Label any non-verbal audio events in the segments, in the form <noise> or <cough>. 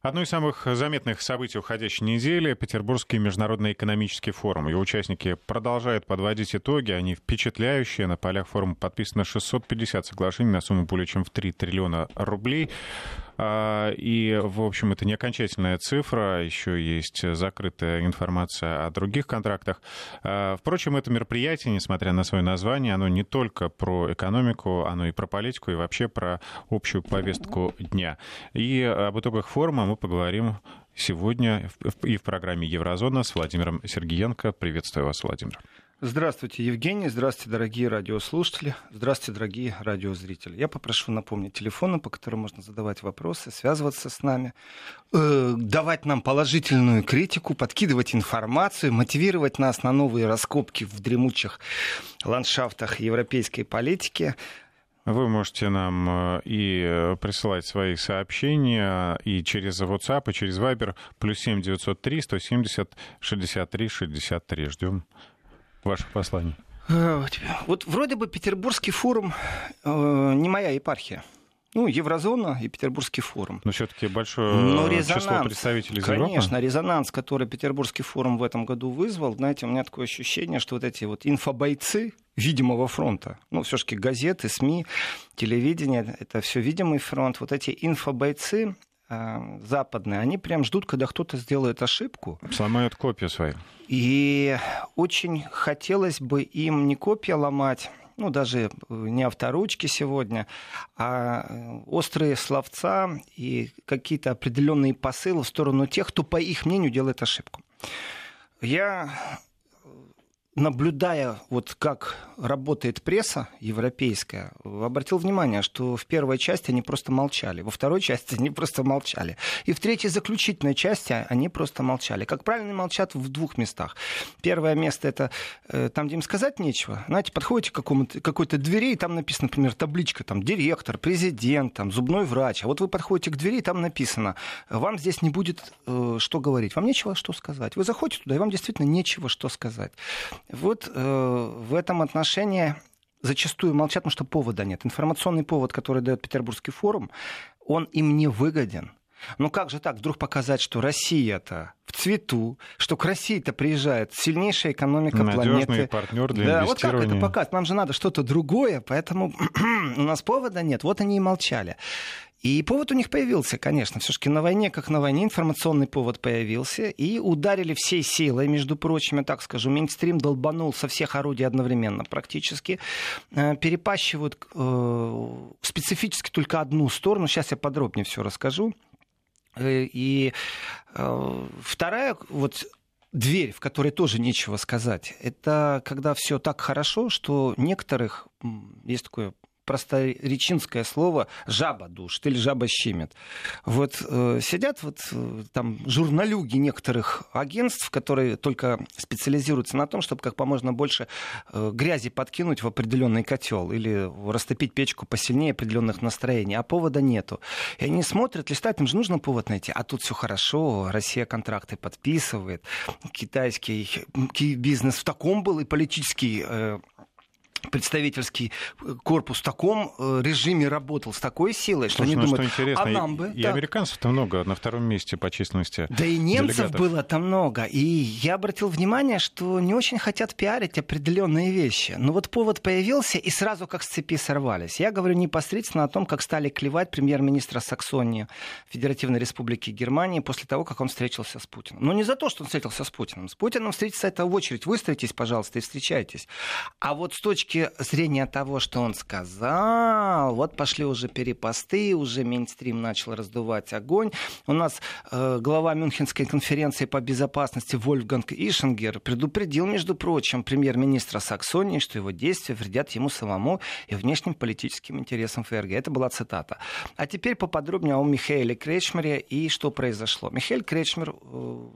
Одно из самых заметных событий уходящей недели — Петербургский международный экономический форум. Его участники продолжают подводить итоги. Они впечатляющие. На полях форума подписано 650 соглашений на сумму более чем в 3 триллиона рублей. А, и, в общем, это не окончательная цифра, еще есть закрытая информация о других контрактах. А, впрочем, это мероприятие, несмотря на свое название, оно не только про экономику, оно и про политику, и вообще про общую повестку дня. И об итогах форума мы поговорим сегодня и в программе «Еврозона» с Владимиром Сергеенко. Приветствую вас, Владимир. Здравствуйте, Евгений. Здравствуйте, дорогие радиослушатели. Здравствуйте, дорогие радиозрители. Я попрошу напомнить телефоны, по которым можно задавать вопросы, связываться с нами, э, давать нам положительную критику, подкидывать информацию, мотивировать нас на новые раскопки в дремучих ландшафтах европейской политики. Вы можете нам э, и присылать свои сообщения и через WhatsApp, и через Viber, плюс 7 903 170 63 63. Ждем ваших посланий? Э, вот вроде бы Петербургский форум э, не моя епархия. Ну, Еврозона и Петербургский форум. Но все-таки большое Но резонанс, число представителей из Конечно, Европы. резонанс, который Петербургский форум в этом году вызвал, знаете, у меня такое ощущение, что вот эти вот инфобойцы видимого фронта, ну, все-таки газеты, СМИ, телевидение, это все видимый фронт, вот эти инфобойцы, западные, они прям ждут, когда кто-то сделает ошибку. Сломают копию свою. И очень хотелось бы им не копия ломать, ну, даже э, не авторучки сегодня, а э, острые словца и какие-то определенные посылы в сторону тех, кто, по их мнению, делает ошибку. Я наблюдая, вот как работает пресса европейская, обратил внимание, что в первой части они просто молчали, во второй части они просто молчали, и в третьей заключительной части они просто молчали. Как правильно молчат в двух местах. Первое место это э, там, где им сказать нечего. Знаете, подходите к какому-то, какой-то двери, и там написано, например, табличка, там, директор, президент, там, зубной врач. А вот вы подходите к двери, и там написано, вам здесь не будет э, что говорить, вам нечего что сказать. Вы заходите туда, и вам действительно нечего что сказать. Вот э, в этом отношении зачастую молчат, потому что повода нет. Информационный повод, который дает Петербургский форум, он им не выгоден. Ну как же так, вдруг показать, что Россия-то в цвету, что к России-то приезжает сильнейшая экономика Надежный планеты. партнер для да, вот как это показать? Нам же надо что-то другое, поэтому <clears throat> у нас повода нет. Вот они и молчали. И повод у них появился, конечно. Все-таки на войне, как на войне, информационный повод появился. И ударили всей силой, между прочим, я так скажу. Мейнстрим долбанул со всех орудий одновременно практически. Э, перепащивают э, специфически только одну сторону. Сейчас я подробнее все расскажу. Э, и вторая вот дверь, в которой тоже нечего сказать, это когда все так хорошо, что некоторых, есть такое просторечинское слово «жаба душит» или «жаба щемит». Вот э, сидят вот э, там журналюги некоторых агентств, которые только специализируются на том, чтобы как можно больше э, грязи подкинуть в определенный котел или растопить печку посильнее определенных настроений, а повода нету. И они смотрят, листают, им же нужно повод найти, а тут все хорошо, Россия контракты подписывает, китайский бизнес в таком был и политический э, представительский э, корпус в таком э, режиме работал, с такой силой, что Слушай, они ну, думают, что интересно, а нам бы... И, и американцев-то много, на втором месте по численности Да и немцев делегатов. было там много. И я обратил внимание, что не очень хотят пиарить определенные вещи. Но вот повод появился, и сразу как с цепи сорвались. Я говорю непосредственно о том, как стали клевать премьер-министра Саксонии Федеративной Республики Германии после того, как он встретился с Путиным. Но не за то, что он встретился с Путиным. С Путиным встретиться это в очередь. Выстроитесь, пожалуйста, и встречайтесь. А вот с точки точки зрения того, что он сказал, вот пошли уже перепосты, уже мейнстрим начал раздувать огонь. У нас э, глава Мюнхенской конференции по безопасности Вольфганг Ишингер предупредил, между прочим, премьер-министра Саксонии, что его действия вредят ему самому и внешним политическим интересам ФРГ. Это была цитата. А теперь поподробнее о Михаиле Кречмере и что произошло. Михаил Кречмер э,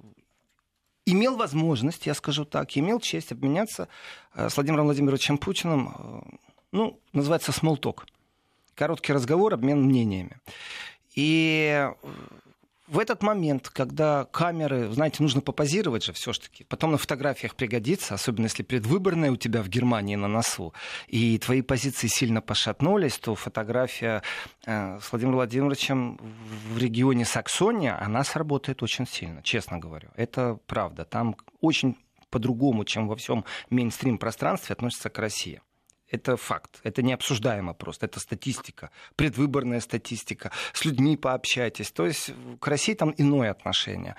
имел возможность, я скажу так, имел честь обменяться э, с Владимиром Владимировичем Путиным, э, ну, называется смолток. Короткий разговор, обмен мнениями. И в этот момент, когда камеры, знаете, нужно попозировать же все-таки, потом на фотографиях пригодится, особенно если предвыборная у тебя в Германии на носу, и твои позиции сильно пошатнулись, то фотография э, с Владимиром Владимировичем в регионе Саксония, она сработает очень сильно, честно говорю. Это правда. Там очень по-другому, чем во всем мейнстрим-пространстве относится к России. Это факт. Это не обсуждаемо просто. Это статистика. Предвыборная статистика. С людьми пообщайтесь. То есть к России там иное отношение.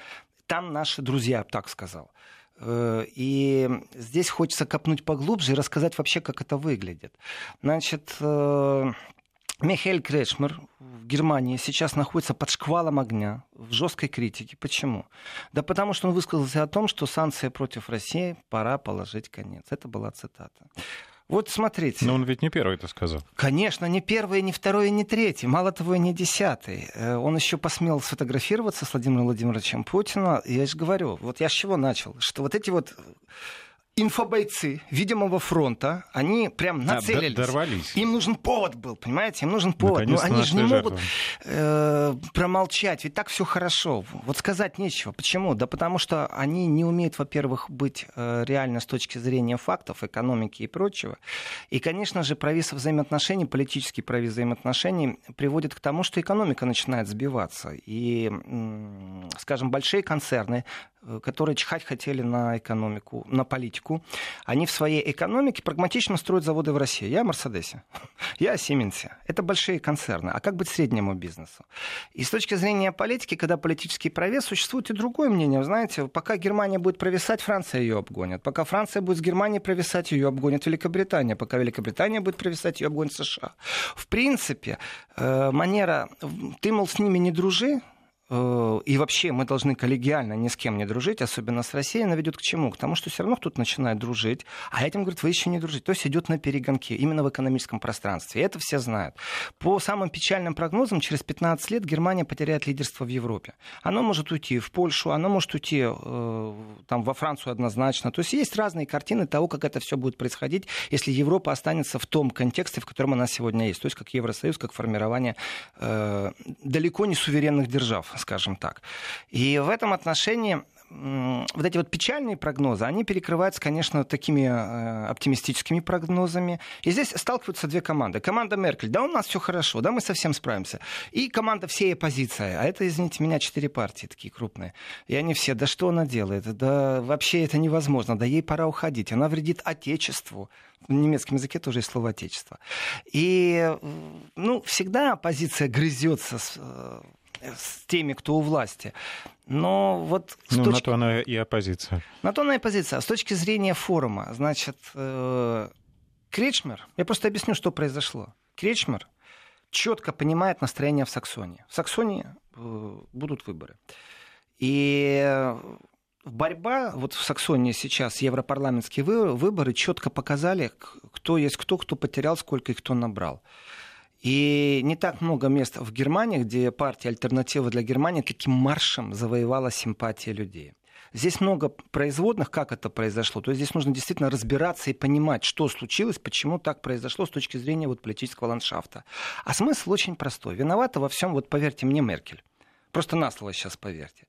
Там наши друзья, так сказал. Э, и здесь хочется копнуть поглубже и рассказать вообще, как это выглядит. Значит, э, Михаил Кретшмер в Германии сейчас находится под шквалом огня, в жесткой критике. Почему? Да потому что он высказался о том, что санкции против России пора положить конец. Это была цитата. Вот смотрите. Но он ведь не первый это сказал. Конечно, не первый, не второй, не третий. Мало того, и не десятый. Э, он еще посмел сфотографироваться с Владимиром Владимировичем Путиным. Я же говорю, вот я с чего начал? Что вот эти вот инфобойцы видимого фронта, они прям нацелились. А, дорвались. Им нужен повод был, понимаете? Им нужен повод. Но они же не могут э, промолчать, ведь так все хорошо. Вот сказать нечего. Почему? Да потому что они не умеют, во-первых, быть э, реально с точки зрения фактов, экономики и прочего. И, конечно же, провис взаимоотношений, политический провис взаимоотношений приводит к тому, что экономика начинает сбиваться. И, скажем, большие концерны, Э, которые чихать хотели на экономику, на политику, они в своей экономике прагматично строят заводы в России. Я о Мерседесе, <laughs> я о Сименсе. Это большие концерны. А как быть среднему бизнесу? И с точки зрения политики, когда политический провес, существует и другое мнение. Вы знаете, пока Германия будет провисать, Франция ее обгонит. Пока Франция будет с Германией провисать, ее обгонит Великобритания. Пока Великобритания будет провисать, ее обгонит США. В принципе, э, манера «ты, мол, с ними не дружи», Э, и вообще мы должны коллегиально ни с кем не дружить, особенно с Россией, она ведет к чему? К тому, что все равно кто-то начинает дружить, а этим говорит, вы еще не дружите. То есть идет на перегонки, именно в экономическом пространстве. И это все знают. По самым печальным прогнозам, через 15 лет Германия потеряет лидерство в Европе. Оно может уйти в Польшу, оно может уйти э, там, во Францию однозначно. То есть есть разные картины того, как это все будет происходить, если Европа останется в том контексте, в котором она сегодня есть. То есть как Евросоюз, как формирование э, далеко не суверенных держав скажем так. И в этом отношении вот эти вот печальные прогнозы, они перекрываются, конечно, такими э, оптимистическими прогнозами. И здесь сталкиваются две команды. Команда Меркель, да у нас все хорошо, да мы совсем справимся. И команда всей оппозиции, а это, извините меня, четыре партии такие крупные. И они все, да что она делает? Да вообще это невозможно, да ей пора уходить. Она вредит Отечеству. В немецком языке тоже есть слово «отечество». И, ну, всегда оппозиция грызется с э, с теми, кто у власти. Но вот... Ну, точки... на то она и оппозиция. На то она и оппозиция. А с точки зрения форума, значит, э... Кречмер, я просто объясню, что произошло. Кречмер четко понимает настроение в Саксонии. В Саксонии э, будут выборы. И борьба, вот в Саксонии сейчас европарламентские выборы четко показали, кто есть кто, кто потерял, сколько и кто набрал. И не так много мест в Германии, где партия «Альтернатива для Германии» таким маршем завоевала симпатии людей. Здесь много производных, как это произошло. То есть здесь нужно действительно разбираться и понимать, что случилось, почему так произошло с точки зрения вот политического ландшафта. А смысл очень простой. Виновата во всем, вот поверьте мне, Меркель. Просто на слово сейчас поверьте.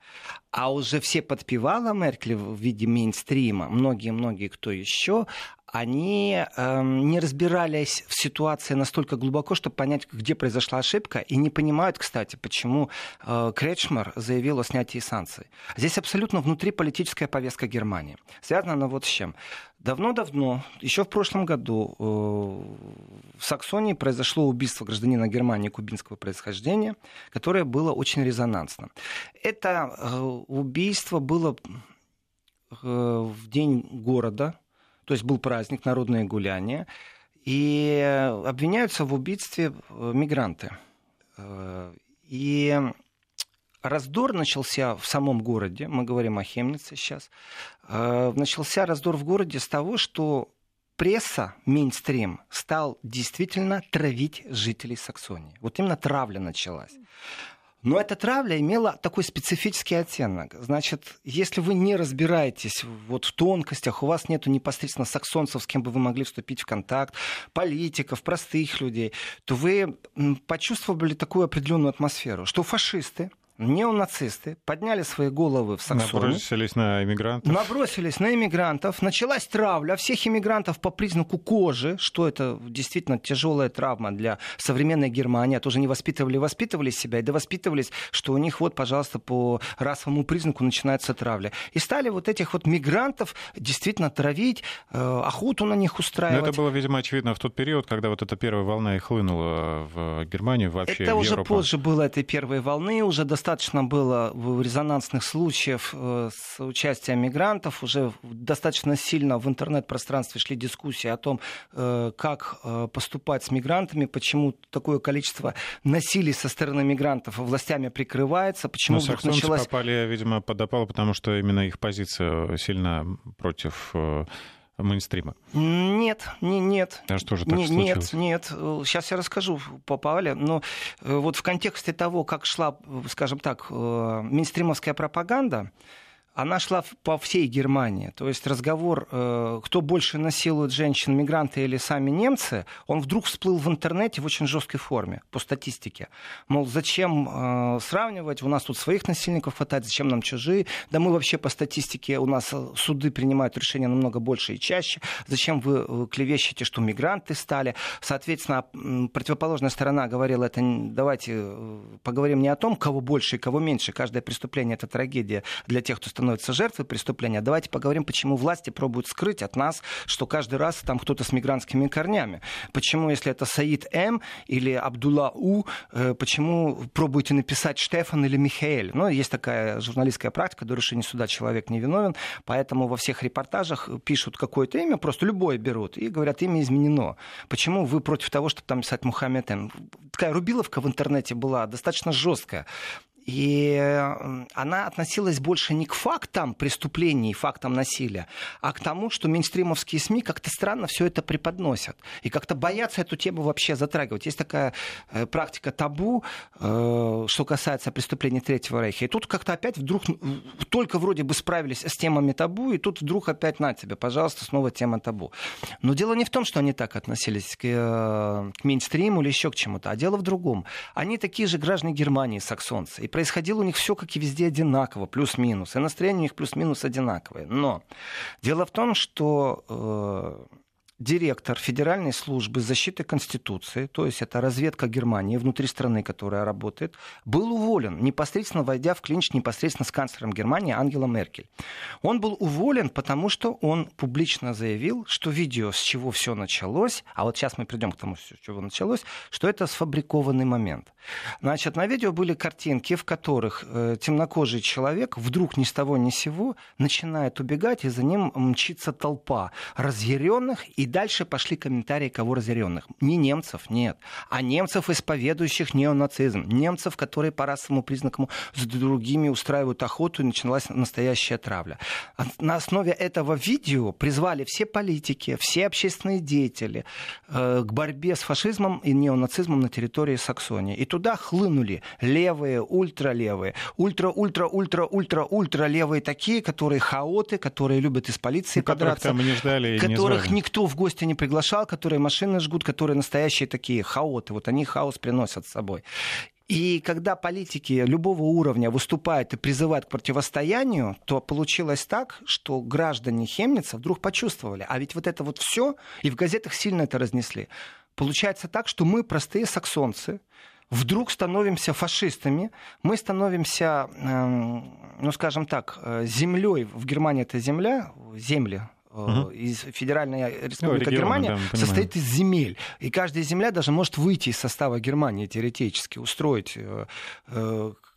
А уже все подпевала Меркель в виде мейнстрима, многие-многие кто еще, они э, не разбирались в ситуации настолько глубоко, чтобы понять, где произошла ошибка, и не понимают, кстати, почему э, Кречмар заявил о снятии санкций. Здесь абсолютно внутриполитическая повестка Германии. Связана она вот с чем. Давно-давно, еще в прошлом году, э, в Саксонии произошло убийство гражданина Германии кубинского происхождения, которое было очень резонансным. Это э, убийство было э, в день города, то есть был праздник, народное гуляние, и обвиняются в убийстве э, мигранты. Э, и раздор начался в самом городе, мы говорим о Хемнице сейчас, э, начался раздор в городе с того, что пресса, мейнстрим, стал действительно травить жителей Саксонии. Вот именно травля началась. Но эта травля имела такой специфический оттенок. Значит, если вы не разбираетесь вот в тонкостях, у вас нет непосредственно саксонцев, с кем бы вы могли вступить в контакт, политиков, простых людей, то вы почувствовали такую определенную атмосферу, что фашисты, неонацисты подняли свои головы в Саксонию. Набросились на иммигрантов. Набросились на иммигрантов. Началась травля всех иммигрантов по признаку кожи, что это действительно тяжелая травма для современной Германии. А тоже не воспитывали, воспитывали себя и довоспитывались, что у них вот, пожалуйста, по расовому признаку начинается травля. И стали вот этих вот мигрантов действительно травить, э, охоту на них устраивать. Но это было, видимо, очевидно в тот период, когда вот эта первая волна и хлынула в Германию вообще. Это в уже позже было этой первой волны, уже достаточно достаточно было резонансных случаев э, с участием мигрантов, уже достаточно сильно в интернет-пространстве шли дискуссии о том, э, как э, поступать с мигрантами, почему такое количество насилий со стороны мигрантов властями прикрывается, почему Но вдруг началась... попали, видимо, под опалу, потому что именно их позиция сильно против мейнстрима? Нет, не, нет. А что же так не, случилось? Нет, нет. Сейчас я расскажу по Павле. Но э, вот в контексте того, как шла, скажем так, э, мейнстримовская пропаганда, она шла по всей Германии. То есть разговор, э, кто больше насилует женщин, мигранты или сами немцы, он вдруг всплыл в интернете в очень жесткой форме, по статистике. Мол, зачем э, сравнивать, у нас тут своих насильников хватает, зачем нам чужие? Да мы вообще по статистике, у нас э, суды принимают решения намного больше и чаще. Зачем вы клевещете, что мигранты стали? Соответственно, противоположная сторона говорила, это давайте поговорим не о том, кого больше и кого меньше. Каждое преступление — это трагедия для тех, кто становятся жертвой преступления. Давайте поговорим, почему власти пробуют скрыть от нас, что каждый раз там кто-то с мигрантскими корнями. Почему, если это Саид М или Абдулла У, э, почему пробуете написать Штефан или Михаэль? Ну, есть такая журналистская практика, до решения суда человек не виновен, поэтому во всех репортажах пишут какое-то имя, просто любое берут, и говорят, имя изменено. Почему вы против того, чтобы там писать Мухаммед М? Такая рубиловка в интернете была достаточно жесткая. И она относилась больше не к фактам преступлений, фактам насилия, а к тому, что мейнстримовские СМИ как-то странно все это преподносят. И как-то боятся эту тему вообще затрагивать. Есть такая э, практика табу, э, что касается преступлений Третьего Рейха. И тут как-то опять вдруг, только вроде бы справились с темами табу, и тут вдруг опять на тебе, пожалуйста, снова тема табу. Но дело не в том, что они так относились к, э, к мейнстриму или еще к чему-то, а дело в другом. Они такие же граждане Германии, саксонцы. И происходило у них все, как и везде, одинаково, плюс-минус. И настроение у них плюс-минус одинаковое. Но дело в том, что э, директор Федеральной службы защиты Конституции, то есть это разведка Германии внутри страны, которая работает, был уволен, непосредственно войдя в клинч непосредственно с канцлером Германии Ангела Меркель. Он был уволен, потому что он публично заявил, что видео, с чего все началось, а вот сейчас мы придем к тому, с чего началось, что это сфабрикованный момент. Значит, на видео были картинки, в которых э, темнокожий человек вдруг ни с того ни с сего начинает убегать, и за ним мчится толпа разъяренных и и дальше пошли комментарии кого разъяренных. Не немцев, нет, а немцев, исповедующих неонацизм. Немцев, которые по расовому признаку с другими устраивают охоту, и началась настоящая травля. На основе этого видео призвали все политики, все общественные деятели э, к борьбе с фашизмом и неонацизмом на территории Саксонии. И туда хлынули левые, ультралевые, ультра-ультра-ультра-ультра левые такие, которые хаоты, которые любят из полиции ну, подраться, которых, там не ждали которых не никто в гости не приглашал, которые машины жгут, которые настоящие такие хаоты. Вот они хаос приносят с собой. И когда политики любого уровня выступают и призывают к противостоянию, то получилось так, что граждане Хемница вдруг почувствовали, а ведь вот это вот все, и в газетах сильно это разнесли. Получается так, что мы, простые саксонцы, вдруг становимся фашистами, мы становимся, эм, ну скажем так, э, землей, в Германии это земля, земли, угу. из Федеральная Республика ну, Германия да, состоит из земель. И каждая земля даже может выйти из состава Германии теоретически, устроить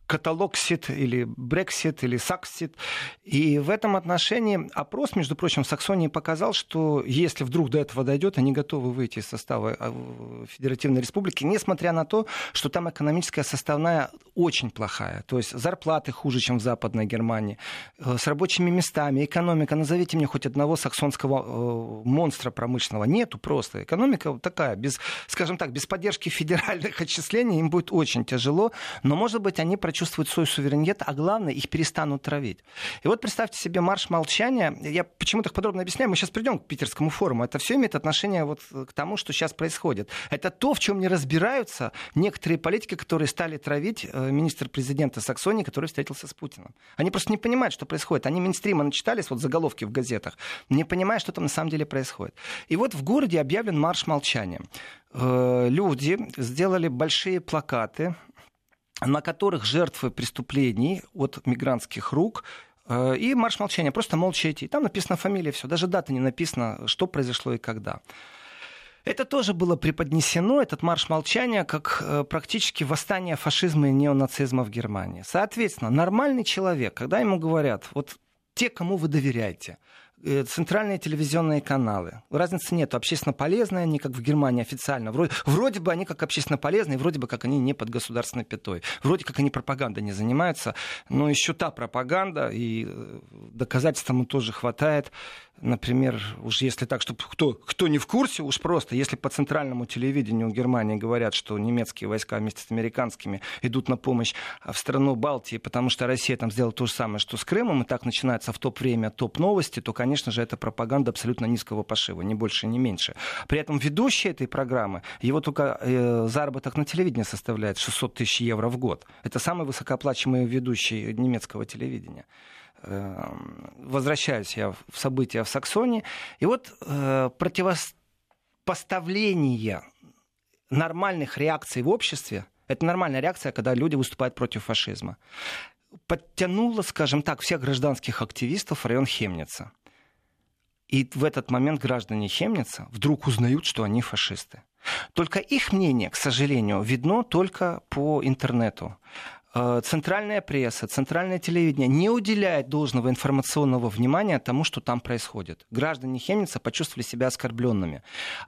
э, э, каталог сит или Брексит или Саксит. И в этом отношении опрос, между прочим, в Саксонии показал, что если вдруг до этого дойдет, они готовы выйти из состава э, Федеративной Республики, несмотря на то, что там экономическая составная очень плохая. То есть зарплаты хуже, чем в Западной Германии, э, с рабочими местами, экономика. Назовите мне хоть одного саксонского э, монстра промышленного. Нету просто. Экономика такая, без, скажем так, без поддержки <laughs> федеральных отчислений им будет очень тяжело. Но, может быть, они прочувствуют почувствуют свой суверенитет, а главное, их перестанут травить. И вот представьте себе марш молчания. Я почему так подробно объясняю. Мы сейчас придем к питерскому форуму. Это все имеет отношение вот к тому, что сейчас происходит. Это то, в чем не разбираются некоторые политики, которые стали травить э, министр-президента Саксонии, который встретился с Путиным. Они просто не понимают, что происходит. Они минстрима начитались, вот заголовки в газетах, не понимая, что там на самом деле происходит. И вот в городе объявлен марш молчания. Э, люди сделали большие плакаты, на которых жертвы преступлений от мигрантских рук э, и марш молчания, просто молча идти. Там написана фамилия, все, даже дата не написана, что произошло и когда. Это тоже было преподнесено, этот марш молчания, как э, практически восстание фашизма и неонацизма в Германии. Соответственно, нормальный человек, когда ему говорят, вот те, кому вы доверяете, центральные телевизионные каналы. Разницы нет. Общественно полезные они, как в Германии официально. Вроде, вроде бы они как общественно полезные, вроде бы как они не под государственной пятой. Вроде как они пропагандой не занимаются. Но еще та пропаганда, и э, доказательств тому тоже хватает например, уж если так, чтобы кто, кто не в курсе, уж просто, если по центральному телевидению Германии говорят, что немецкие войска вместе с американскими идут на помощь в страну Балтии, потому что Россия там сделала то же самое, что с Крымом, и так начинается в топ-время топ-новости, то, конечно же, это пропаганда абсолютно низкого пошива, ни больше, ни меньше. При этом ведущий этой программы, его только э, заработок на телевидении составляет 600 тысяч евро в год. Это самый высокооплачиваемый ведущий немецкого телевидения. Эм, возвращаюсь я в события в Саксонии, и вот э, противопоставление нормальных реакций в обществе, это нормальная реакция, когда люди выступают против фашизма, подтянуло, скажем так, всех гражданских активистов в район Хемница. И в этот момент граждане Хемница вдруг узнают, что они фашисты. Только их мнение, к сожалению, видно только по интернету. Э, центральная пресса, центральное телевидение не уделяет должного информационного внимания тому, что там происходит. Граждане Хемница почувствовали себя оскорбленными.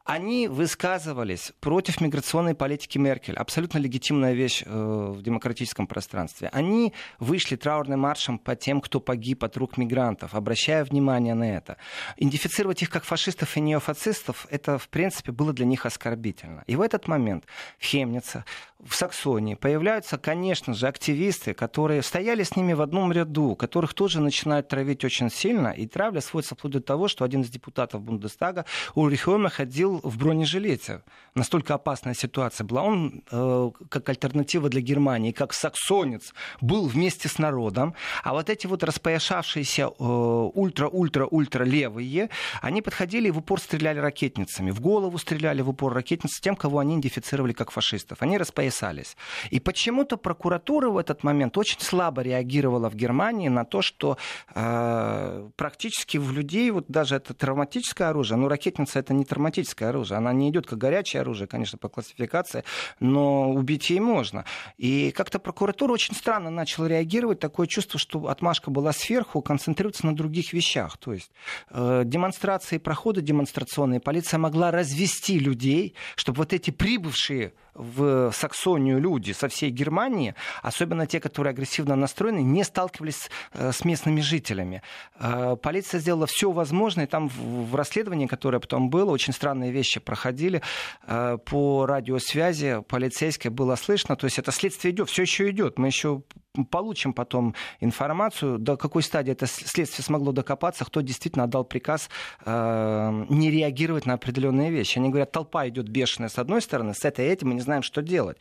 Они высказывались против миграционной политики Меркель. Абсолютно легитимная вещь э, в демократическом пространстве. Они вышли траурным маршем по тем, кто погиб от рук мигрантов, обращая внимание на это. Идентифицировать их как фашистов и неофацистов, это, в принципе, было для них оскорбительно. И в этот момент в Хемнице, в Саксонии появляются, конечно же, активисты, которые стояли с ними в одном ряду, которых тоже начинают травить очень сильно, и травля сводится вплоть до того, что один из депутатов Бундестага, Ульрих Ойме, ходил в бронежилете. Настолько опасная ситуация была. Он, э, как альтернатива для Германии, как саксонец, был вместе с народом, а вот эти вот распояшавшиеся э, ультра-ультра-ультра левые, они подходили и в упор стреляли ракетницами, в голову стреляли в упор ракетницы тем, кого они идентифицировали как фашистов. Они распоясались. И почему-то прокуратура в этот момент очень слабо реагировала в Германии на то, что э, практически в людей, вот даже это травматическое оружие, ну, ракетница это не травматическое оружие, она не идет как горячее оружие, конечно, по классификации, но убить ей можно. И как-то прокуратура очень странно начала реагировать, такое чувство, что отмашка была сверху, концентрируется на других вещах. То есть э, демонстрации, проходы демонстрационные, полиция могла развести людей, чтобы вот эти прибывшие в Саксонию люди со всей Германии, особенно те, которые агрессивно настроены, не сталкивались э, с местными жителями. Э, полиция сделала все возможное, там в расследовании, которое потом было, очень странные вещи проходили. Э, по радиосвязи полицейской было слышно, то есть это следствие идет, все еще идет. Мы еще получим потом информацию, до какой стадии это следствие смогло докопаться, кто действительно отдал приказ э, не реагировать на определенные вещи. Они говорят, толпа идет бешеная с одной стороны, с этой этим мы не знаем, что делать.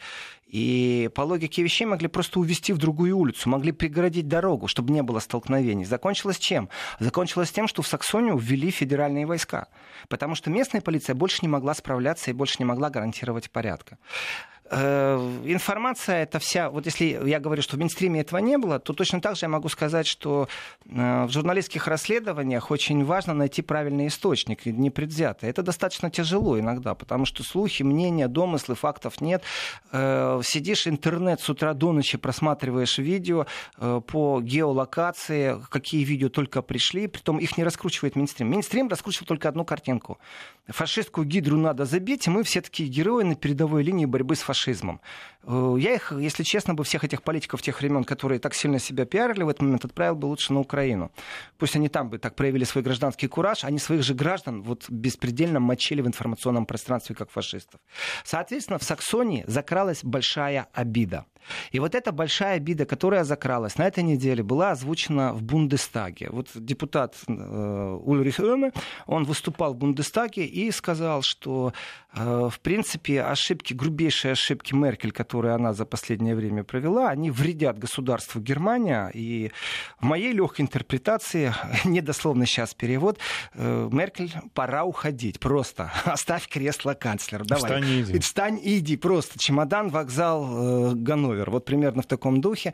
И по логике вещей могли просто увести в другую улицу, могли преградить дорогу, чтобы не было столкновений. Закончилось чем? Закончилось тем, что в Саксонию ввели федеральные войска, потому что местная полиция больше не могла справляться и больше не могла гарантировать порядка. Э, информация это вся, вот если я говорю, что в Минстриме этого не было, то точно так же я могу сказать, что э, в журналистских расследованиях очень важно найти правильный источник, непредвзятый. Это достаточно тяжело иногда, потому что слухи, мнения, домыслы, фактов нет. Э, сидишь интернет с утра до ночи, просматриваешь видео по геолокации, какие видео только пришли, притом их не раскручивает Минстрим. Минстрим раскручивает только одну картинку. Фашистскую гидру надо забить, и мы все такие герои на передовой линии борьбы с фашистами фашизмом. Э, я их, если честно, бы всех этих политиков тех времен, которые так сильно себя пиарили в этот момент, отправил бы лучше на Украину. Пусть они там бы так проявили свой гражданский кураж, они своих же граждан вот беспредельно мочили в информационном пространстве как фашистов. Соответственно, в Саксонии закралась большая обида. И вот эта большая обида, которая закралась на этой неделе, была озвучена в Бундестаге. Вот депутат э, Ульрих Öme, он выступал в Бундестаге и сказал, что э, в принципе ошибки, грубейшие ошибки Меркель, которые она за последнее время провела, они вредят государству Германия. И в моей легкой интерпретации, <laughs> недословно сейчас перевод, э, Меркель, пора уходить. Просто <laughs> оставь кресло канцлера. Давай. Встань и иди. Встань и иди. Просто чемодан, вокзал, э, Ганновер. Вот примерно в таком духе.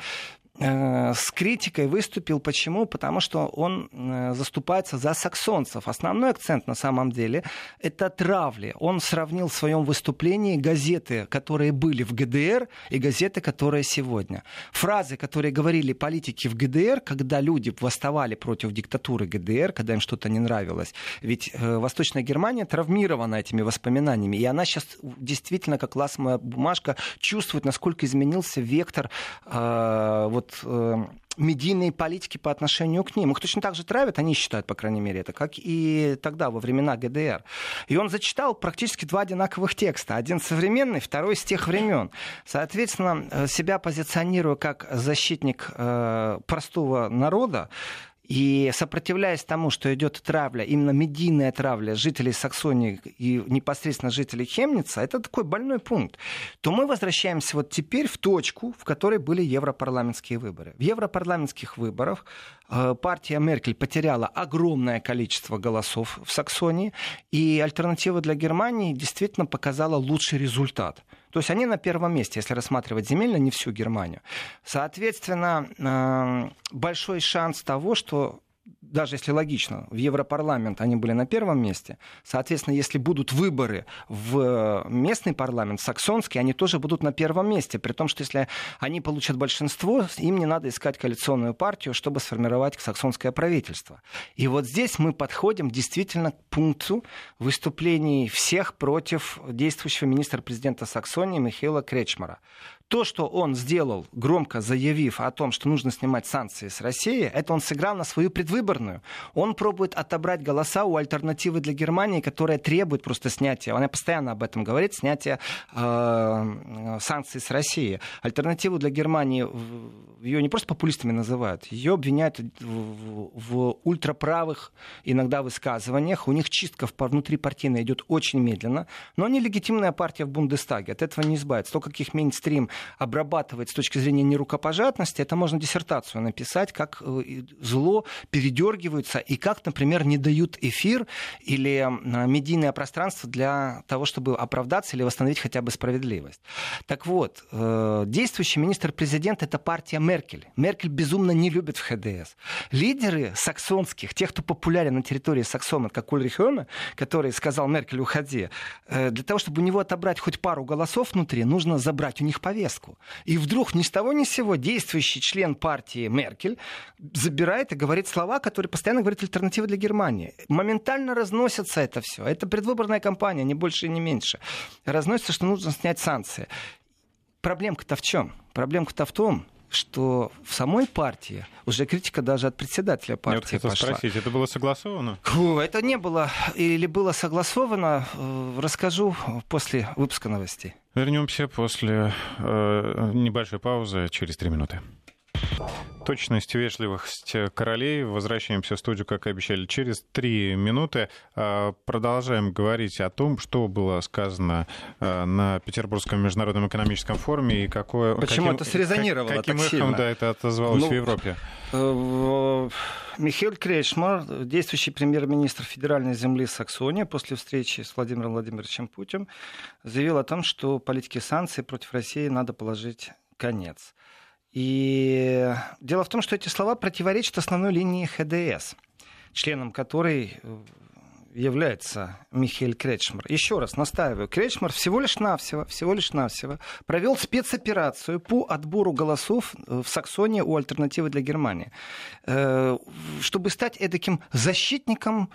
Э, с критикой выступил. Почему? Потому что он э, заступается за саксонцев. Основной акцент на самом деле это травли. Он сравнил в своем выступлении газеты, которые были в ГДР, и газеты, которые сегодня. Фразы, которые говорили политики в ГДР, когда люди восставали против диктатуры ГДР, когда им что-то не нравилось. Ведь э, Восточная Германия травмирована этими воспоминаниями, и она сейчас действительно, как ласмая бумажка, чувствует, насколько изменился вектор э, вот вот э, медийные политики по отношению к ним. Их точно так же травят, они считают, по крайней мере, это, как и тогда, во времена ГДР. И он зачитал практически два одинаковых текста. Один современный, второй с тех времен. Соответственно, э, себя позиционируя как защитник э, простого народа, и сопротивляясь тому, что идет травля, именно медийная травля жителей Саксонии и непосредственно жителей Хемница, это такой больной пункт, то мы возвращаемся вот теперь в точку, в которой были европарламентские выборы. В европарламентских выборах э, партия Меркель потеряла огромное количество голосов в Саксонии, и альтернатива для Германии действительно показала лучший результат. То есть они на первом месте, если рассматривать земельно, не всю Германию. Соответственно, э, большой шанс того, что даже если логично, в Европарламент они были на первом месте, соответственно, если будут выборы в местный парламент, саксонский, они тоже будут на первом месте, при том, что если они получат большинство, им не надо искать коалиционную партию, чтобы сформировать саксонское правительство. И вот здесь мы подходим действительно к пункту выступлений всех против действующего министра-президента Саксонии Михаила Кречмара. То, что он сделал, громко заявив о том, что нужно снимать санкции с России, это он сыграл на свою предвыборную. Он пробует отобрать голоса у альтернативы для Германии, которая требует просто снятия, она постоянно об этом говорит, снятия э, санкций с России. Альтернативу для Германии, ее не просто популистами называют, ее обвиняют в, в ультраправых иногда высказываниях. У них чистка внутрипартийная идет очень медленно, но они легитимная партия в Бундестаге, от этого не избавиться. То, как их мейнстрим обрабатывать с точки зрения нерукопожатности, это можно диссертацию написать, как э, зло передергиваются и как, например, не дают эфир или медийное пространство для того, чтобы оправдаться или восстановить хотя бы справедливость. Так вот, э, действующий министр-президент это партия Меркель. Меркель безумно не любит в ХДС. Лидеры саксонских, тех, кто популярен на территории Саксона, как Ульрих Йоме, который сказал Меркель, уходи, э, для того, чтобы у него отобрать хоть пару голосов внутри, нужно забрать у них повестку повестку. И вдруг ни с того ни с сего действующий член партии Меркель забирает и говорит слова, которые постоянно говорят альтернатива для Германии. Моментально разносится это все. Это предвыборная кампания, не больше и не меньше. Разносится, что нужно снять санкции. Проблемка-то в чем? Проблемка-то в том, что в самой партии уже критика даже от председателя партии Я вот пошла. спросить, это было согласовано? Это не было или было согласовано, э, расскажу после выпуска новостей. Вернемся после э, небольшой паузы через три минуты. Точность, вежливость королей. Возвращаемся в студию, как и обещали, через три минуты. А, продолжаем говорить о том, что было сказано а, на Петербургском международном экономическом форуме и какое... Почему каким, это срезонировало Каким так эхом сильно? да, это отозвалось ну, в Европе? Э, Михаил Кречмар, действующий премьер-министр федеральной земли Саксония, после встречи с Владимиром Владимировичем Путиным, заявил о том, что политике санкций против России надо положить конец. И дело в том, что эти слова противоречат основной линии ХДС, членом которой э, является Михаил Кречмар. Еще раз настаиваю, Кречмар всего лишь навсего, всего лишь навсего провел спецоперацию по отбору голосов э, в Саксонии у альтернативы для Германии, э, чтобы стать таким защитником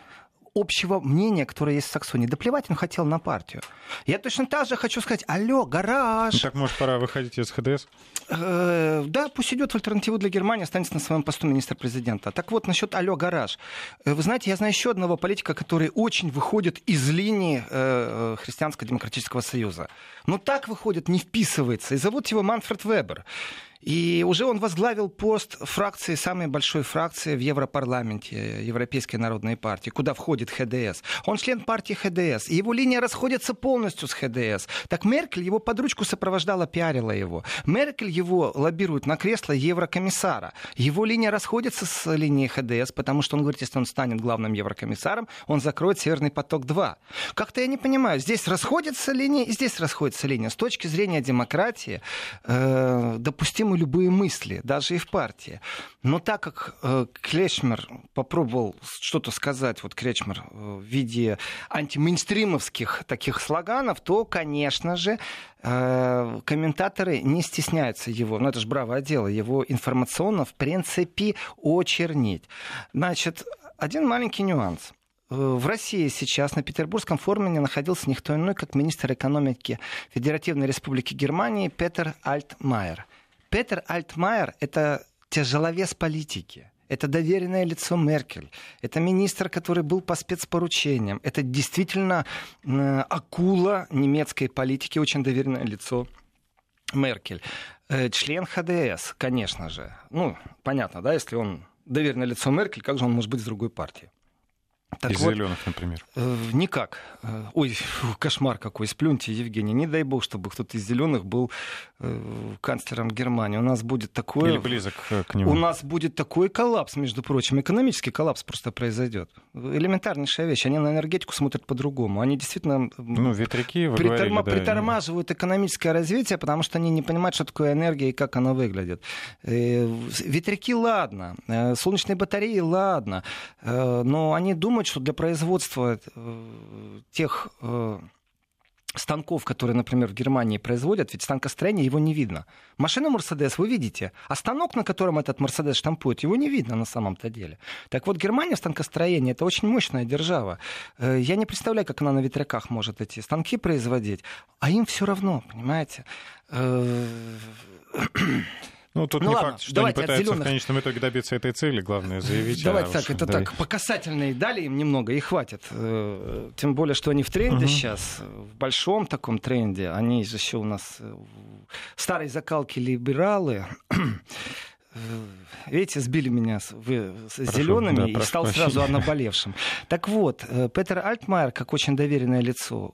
общего мнения, которое есть в Саксонии. Да плевать он хотел на партию. Я точно так же хочу сказать, алло, гараж. Ну, так, может, пора выходить из ХДС? Э, да, пусть идет в альтернативу для Германии, останется на своем посту министра-президента. Так вот, насчет алло, гараж. Э, вы знаете, я знаю еще одного политика, который очень выходит из линии э, Христианско-демократического союза. Но так выходит, не вписывается. И зовут его Манфред Вебер. И уже он возглавил пост фракции, самой большой фракции в Европарламенте, Европейской народной партии, куда входит ХДС. Он член партии ХДС. И его линия расходится полностью с ХДС. Так Меркель его под ручку сопровождала, пиарила его. Меркель его лоббирует на кресло еврокомиссара. Его линия расходится с линией ХДС, потому что он говорит, если он станет главным еврокомиссаром, он закроет Северный поток-2. Как-то я не понимаю, здесь расходится линия и здесь расходится линия. С точки зрения демократии э, допустим допустимы любые мысли, даже и в партии. Но так как э, Клечмер попробовал что-то сказать, вот Кречмер, э, в виде антимейнстримовских таких слоганов, то, конечно же, э, комментаторы не стесняются его, ну это же бравое дело, его информационно, в принципе, очернить. Значит, один маленький нюанс э, в России сейчас на Петербургском форуме находился никто иной, как министр экономики Федеративной Республики Германии Петер Альтмайер. Петер Альтмайер — это тяжеловес политики. Это доверенное лицо Меркель. Это министр, который был по спецпоручениям. Это действительно э, акула немецкой политики, очень доверенное лицо Меркель. Э, член ХДС, конечно же. Ну, понятно, да, если он доверенное лицо Меркель, как же он может быть с другой партии? Так Из вот, зеленых, например. Э, никак. Э, ой, кошмар какой. Сплюньте, Евгений. Не дай бог, чтобы кто-то из зеленых был э, канцлером Германии. У нас будет такое... Или близок к нему. У нас будет такой коллапс, между прочим. Экономический коллапс просто произойдет. Элементарнейшая вещь. Они на энергетику смотрят по-другому. Они действительно... Ну, ветряки, вы приторма... говорили, да. Притормаживают экономическое развитие, потому что они не понимают, что такое энергия и как она выглядит. Ветряки, ладно. Солнечные батареи, ладно. Но они думают, что для производства э, тех э, станков, которые, например, в Германии производят, ведь станкостроение его не видно. Машину Мерседес вы видите, а станок, на котором этот Мерседес штампует, его не видно на самом-то деле. Так вот, Германия в станкостроении это очень мощная держава. Э, я не представляю, как она на ветряках может эти станки производить, а им все равно, понимаете. Ну, тут ну, не ладно, факт, что они пытаются зеленых... в конечном итоге добиться этой цели, главное заявить. Давайте а так, уж, это давай. так, по касательной дали им немного, и хватит. Э, тем более, что они в тренде угу. сейчас, в большом таком тренде. Они же еще у нас э, старые закалки либералы. Видите, сбили меня с, вы, с зелеными да, и стал прощения. сразу о наболевшем. Так вот, э, Петер Альтмайер, как очень доверенное лицо,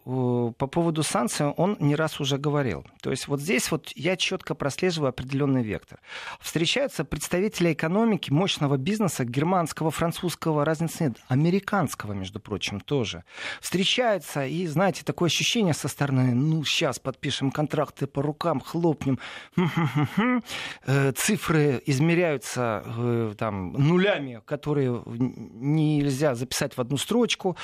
по поводу санкций он не раз уже говорил. То есть вот здесь вот я четко прослеживаю определенный вектор. Встречаются представители экономики, мощного бизнеса, германского, французского, разницы нет, американского, между прочим, тоже. Встречаются, и, знаете, такое ощущение со стороны, ну, сейчас подпишем контракты по рукам, хлопнем, <laughs> э, цифры измеряются э, там, нулями, которые нельзя записать в одну строчку.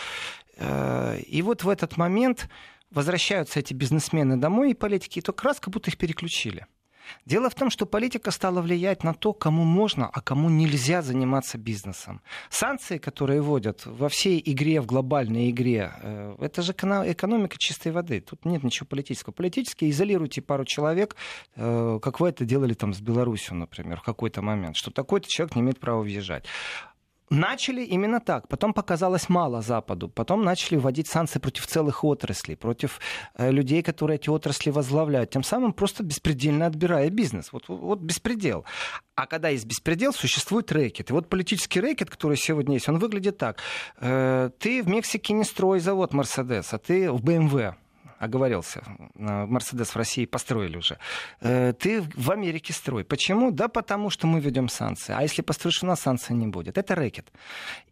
Э, и вот в этот момент возвращаются эти бизнесмены домой и политики, и только раз как будто их переключили. Дело в том, что политика стала влиять на то, кому можно, а кому нельзя заниматься бизнесом. Санкции, которые вводят во всей игре, в глобальной игре, э, это же экономика чистой воды. Тут нет ничего политического. Политически изолируйте пару человек, э, как вы это делали там с Беларусью, например, в какой-то момент, что такой-то человек не имеет права въезжать. Начали именно так. Потом показалось мало Западу. Потом начали вводить санкции против целых отраслей, против э, людей, которые эти отрасли возглавляют. Тем самым просто беспредельно отбирая бизнес. Вот, вот беспредел. А когда есть беспредел, существует рэкет. И вот политический рэкет, который сегодня есть, он выглядит так. Э, ты в Мексике не строй завод Мерседес, а ты в БМВ оговорился. Мерседес в России построили уже. Э, ты в Америке строй. Почему? Да потому что мы ведем санкции. А если построишь у нас, санкций не будет. Это рэкет.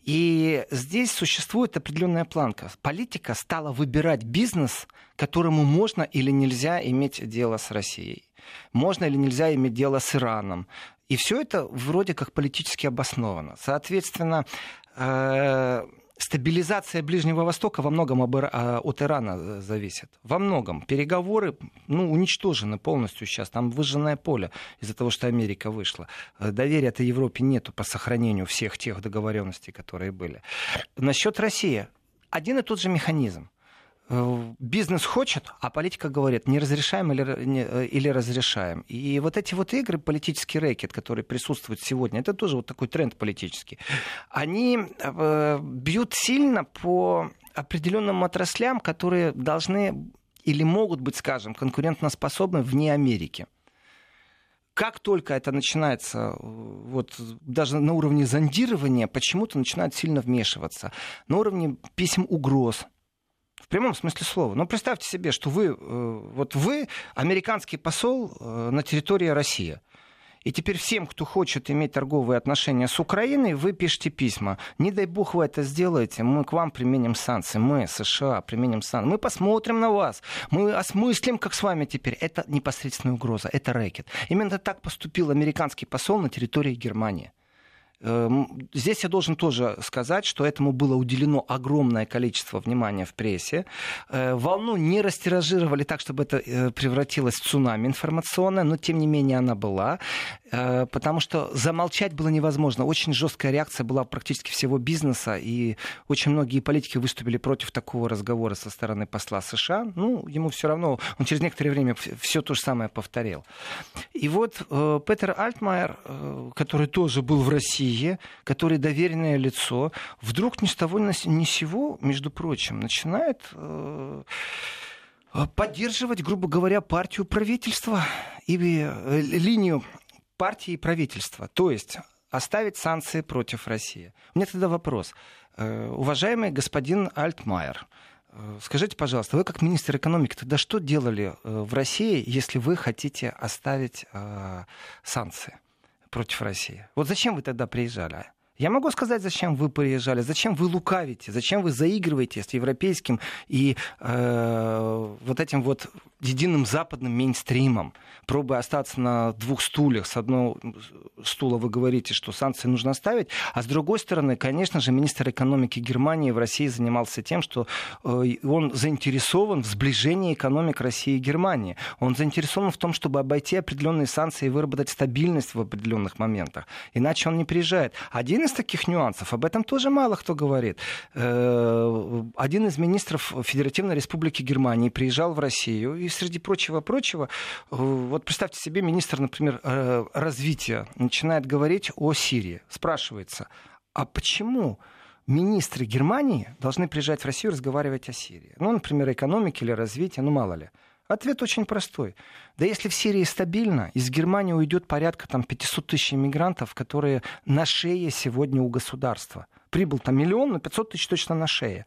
И здесь существует определенная планка. Политика стала выбирать бизнес, которому можно или нельзя иметь дело с Россией. Можно или нельзя иметь дело с Ираном. И все это вроде как политически обосновано. Соответственно, э, стабилизация Ближнего Востока во многом а, от Ирана э, зависит. Во многом. Переговоры ну, уничтожены полностью сейчас. Там выжженное поле из-за того, что Америка вышла. Э, доверия-то Европе нету по сохранению всех тех договоренностей, которые были. Насчет России. один и тот же механизм. Э, бизнес хочет, а политика говорит, не разрешаем или, не, э, или разрешаем. И вот эти вот игры, политический рэкет, который присутствует сегодня, это тоже вот такой тренд политический, они э, бьют сильно по определенным отраслям, которые должны или могут быть, скажем, конкурентоспособны вне Америки. Как только это начинается, вот даже на уровне зондирования, почему-то начинают сильно вмешиваться. На уровне писем угроз, прямом смысле слова. Но представьте себе, что вы, э, вот вы американский посол э, на территории России. И теперь всем, кто хочет иметь торговые отношения с Украиной, вы пишете письма. Не дай бог вы это сделаете, мы к вам применим санкции. Мы, США, применим санкции. Мы посмотрим на вас. Мы осмыслим, как с вами теперь. Это непосредственная угроза, это рэкет. Именно так поступил американский посол на территории Германии. Эм, здесь я должен тоже сказать, что этому было уделено огромное количество внимания в прессе. Э, волну не растиражировали так, чтобы это э, превратилось в цунами информационное, но тем не менее она была, э, потому что замолчать было невозможно. Очень жесткая реакция была практически всего бизнеса, и очень многие политики выступили против такого разговора со стороны посла США. Ну, ему все равно, он через некоторое время все то же самое повторил. И вот Петер Альтмайер, который тоже был в России, Россия, которое доверенное лицо, вдруг ни с того ни с сего, между прочим, начинает э, поддерживать, грубо говоря, партию правительства и э, линию партии и правительства. То есть оставить санкции против России. У меня тогда вопрос. Э, уважаемый господин Альтмайер, Скажите, пожалуйста, вы как министр экономики тогда что делали в России, если вы хотите оставить санкции? Против России. Вот зачем вы тогда приезжали? Я могу сказать, зачем вы приезжали, зачем вы лукавите, зачем вы заигрываете с европейским и э, вот этим вот единым западным мейнстримом, пробуя остаться на двух стульях. С одного стула вы говорите, что санкции нужно ставить, а с другой стороны, конечно же, министр экономики Германии в России занимался тем, что э, он заинтересован в сближении экономик России и Германии. Он заинтересован в том, чтобы обойти определенные санкции и выработать стабильность в определенных моментах. Иначе он не приезжает. Один из таких нюансов, об этом тоже мало кто говорит. Э, один из министров Федеративной Республики Германии приезжал в Россию и среди прочего-прочего, э, вот представьте себе, министр, например, э, развития начинает говорить о Сирии. Спрашивается, а почему министры Германии должны приезжать в Россию и разговаривать о Сирии? Ну, например, экономике или развитии, ну, мало ли. Ответ очень простой. Да если в Сирии стабильно, из Германии уйдет порядка там, 500 тысяч иммигрантов, которые на шее сегодня у государства – прибыл там миллион, но 500 тысяч точно на шее.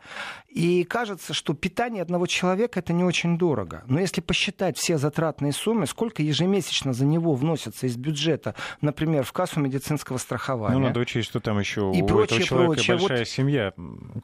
И кажется, что питание одного человека это не очень дорого. Но если посчитать все затратные суммы, сколько ежемесячно за него вносятся из бюджета, например, в кассу медицинского страхования. Ну, надо учесть, что там еще и у прочее, этого человека прочее. большая вот, семья,